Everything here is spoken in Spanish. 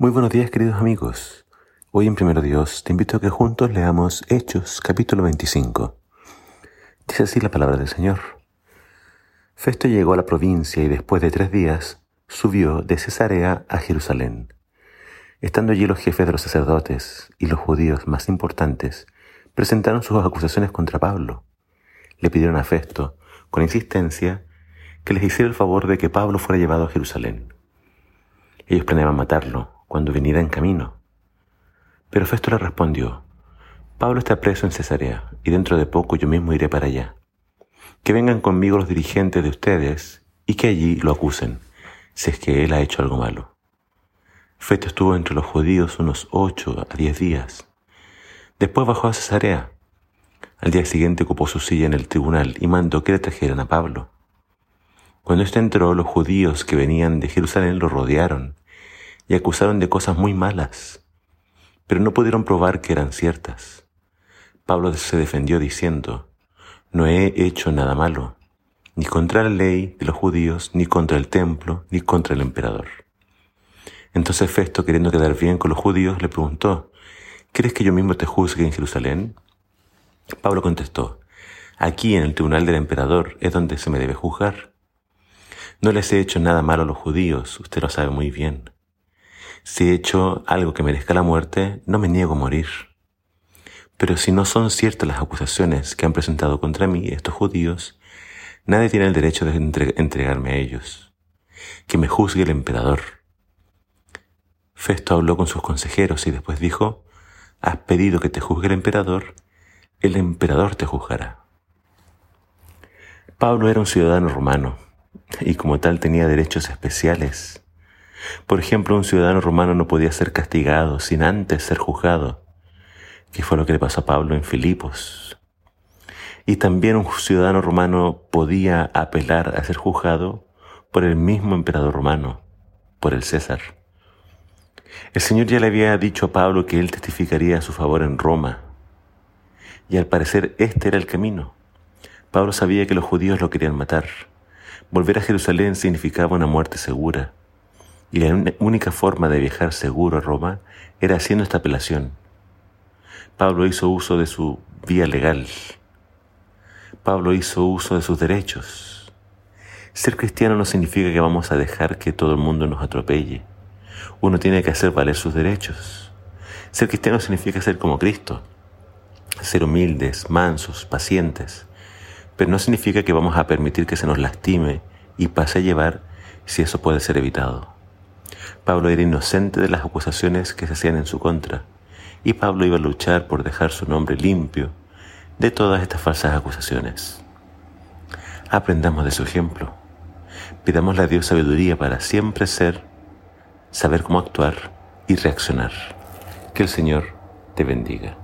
Muy buenos días queridos amigos. Hoy en Primero Dios te invito a que juntos leamos Hechos capítulo 25. Dice así la palabra del Señor. Festo llegó a la provincia y después de tres días subió de Cesarea a Jerusalén. Estando allí los jefes de los sacerdotes y los judíos más importantes, presentaron sus acusaciones contra Pablo. Le pidieron a Festo, con insistencia, que les hiciera el favor de que Pablo fuera llevado a Jerusalén. Ellos planeaban matarlo cuando viniera en camino. Pero Festo le respondió, Pablo está preso en Cesarea y dentro de poco yo mismo iré para allá. Que vengan conmigo los dirigentes de ustedes y que allí lo acusen, si es que él ha hecho algo malo. Festo estuvo entre los judíos unos ocho a diez días. Después bajó a Cesarea. Al día siguiente ocupó su silla en el tribunal y mandó que le trajeran a Pablo. Cuando éste entró, los judíos que venían de Jerusalén lo rodearon y acusaron de cosas muy malas, pero no pudieron probar que eran ciertas. Pablo se defendió diciendo, no he hecho nada malo, ni contra la ley de los judíos, ni contra el templo, ni contra el emperador. Entonces Festo, queriendo quedar bien con los judíos, le preguntó, ¿Crees que yo mismo te juzgue en Jerusalén? Pablo contestó, aquí en el tribunal del emperador es donde se me debe juzgar. No les he hecho nada malo a los judíos, usted lo sabe muy bien. Si he hecho algo que merezca la muerte, no me niego a morir. Pero si no son ciertas las acusaciones que han presentado contra mí estos judíos, nadie tiene el derecho de entregarme a ellos. Que me juzgue el emperador. Festo habló con sus consejeros y después dijo, Has pedido que te juzgue el emperador, el emperador te juzgará. Pablo era un ciudadano romano y como tal tenía derechos especiales. Por ejemplo, un ciudadano romano no podía ser castigado sin antes ser juzgado, que fue lo que le pasó a Pablo en Filipos. Y también un ciudadano romano podía apelar a ser juzgado por el mismo emperador romano, por el César. El Señor ya le había dicho a Pablo que él testificaría a su favor en Roma, y al parecer este era el camino. Pablo sabía que los judíos lo querían matar, Volver a Jerusalén significaba una muerte segura, y la única forma de viajar seguro a Roma era haciendo esta apelación. Pablo hizo uso de su vía legal. Pablo hizo uso de sus derechos. Ser cristiano no significa que vamos a dejar que todo el mundo nos atropelle. Uno tiene que hacer valer sus derechos. Ser cristiano significa ser como Cristo, ser humildes, mansos, pacientes, pero no significa que vamos a permitir que se nos lastime y pase a llevar si eso puede ser evitado. Pablo era inocente de las acusaciones que se hacían en su contra, y Pablo iba a luchar por dejar su nombre limpio de todas estas falsas acusaciones. Aprendamos de su ejemplo. Pidámosle a Dios sabiduría para siempre ser, saber cómo actuar y reaccionar. Que el Señor te bendiga.